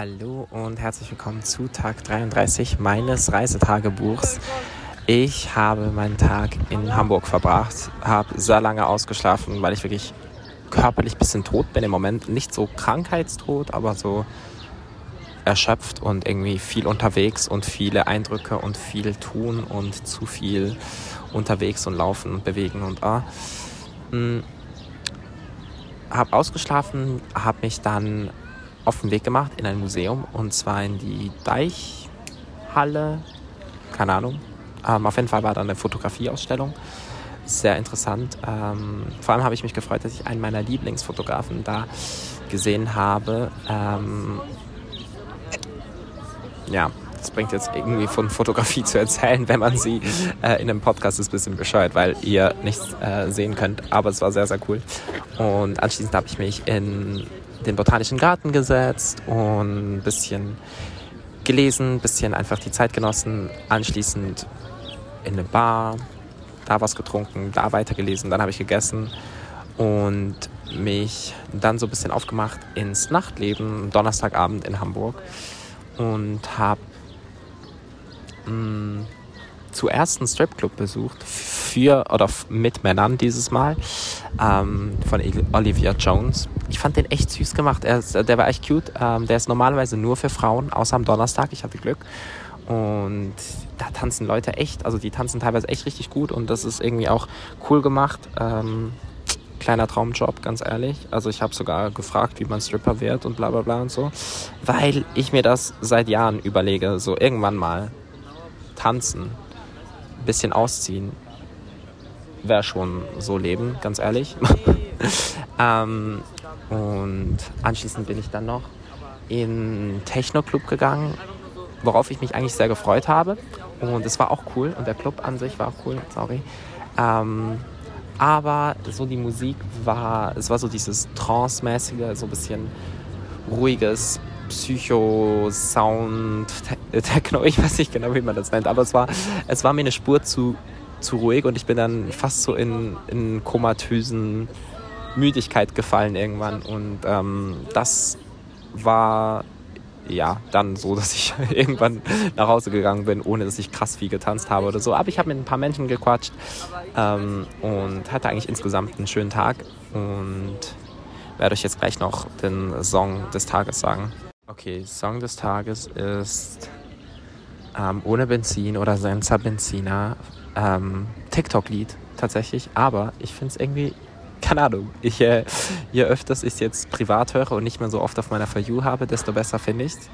Hallo und herzlich willkommen zu Tag 33 meines Reisetagebuchs. Ich habe meinen Tag in Hamburg verbracht, habe sehr lange ausgeschlafen, weil ich wirklich körperlich ein bisschen tot bin im Moment. Nicht so krankheitstot, aber so erschöpft und irgendwie viel unterwegs und viele Eindrücke und viel tun und zu viel unterwegs und laufen und bewegen und ah. Hm. Habe ausgeschlafen, habe mich dann auf den Weg gemacht in ein Museum und zwar in die Deichhalle, keine Ahnung. Ähm, auf jeden Fall war da eine Fotografieausstellung. Sehr interessant. Ähm, vor allem habe ich mich gefreut, dass ich einen meiner Lieblingsfotografen da gesehen habe. Ähm, ja, das bringt jetzt irgendwie von Fotografie zu erzählen, wenn man sie äh, in einem Podcast ist, ein bisschen bescheuert, weil ihr nichts äh, sehen könnt. Aber es war sehr, sehr cool. Und anschließend habe ich mich in den Botanischen Garten gesetzt und ein bisschen gelesen, ein bisschen einfach die Zeit genossen. Anschließend in eine Bar, da was getrunken, da weitergelesen, dann habe ich gegessen und mich dann so ein bisschen aufgemacht ins Nachtleben, Donnerstagabend in Hamburg und habe mm, zuerst einen Stripclub besucht für oder mit Männern dieses Mal ähm, von Olivia Jones. Ich fand den echt süß gemacht. Ist, der war echt cute. Ähm, der ist normalerweise nur für Frauen, außer am Donnerstag. Ich hatte Glück. Und da tanzen Leute echt, also die tanzen teilweise echt richtig gut und das ist irgendwie auch cool gemacht. Ähm, kleiner Traumjob, ganz ehrlich. Also ich habe sogar gefragt, wie man Stripper wird und bla bla bla und so, weil ich mir das seit Jahren überlege, so irgendwann mal tanzen, ein bisschen ausziehen, wäre schon so Leben, ganz ehrlich. ähm, und anschließend bin ich dann noch in Techno-Club gegangen, worauf ich mich eigentlich sehr gefreut habe. Und es war auch cool und der Club an sich war auch cool, sorry. Ähm, aber so die Musik war, es war so dieses Trance-mäßige, so ein bisschen ruhiges Psycho-Sound, Techno, ich weiß nicht genau, wie man das nennt, aber es war, es war mir eine Spur zu zu ruhig und ich bin dann fast so in, in komatösen Müdigkeit gefallen irgendwann. Und ähm, das war ja dann so, dass ich irgendwann nach Hause gegangen bin, ohne dass ich krass viel getanzt habe oder so. Aber ich habe mit ein paar Menschen gequatscht ähm, und hatte eigentlich insgesamt einen schönen Tag und werde euch jetzt gleich noch den Song des Tages sagen. Okay, Song des Tages ist ähm, Ohne Benzin oder Senza Benzina ähm, TikTok-Lied tatsächlich, aber ich finde es irgendwie, keine Ahnung, ich, äh, je öfters ich es jetzt privat höre und nicht mehr so oft auf meiner For You habe, desto besser finde ich es.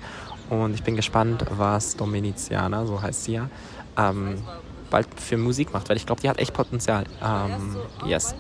Und ich bin gespannt, was Dominiziana, so heißt sie ja, ähm, bald für Musik macht, weil ich glaube, die hat echt Potenzial. Ähm, yes.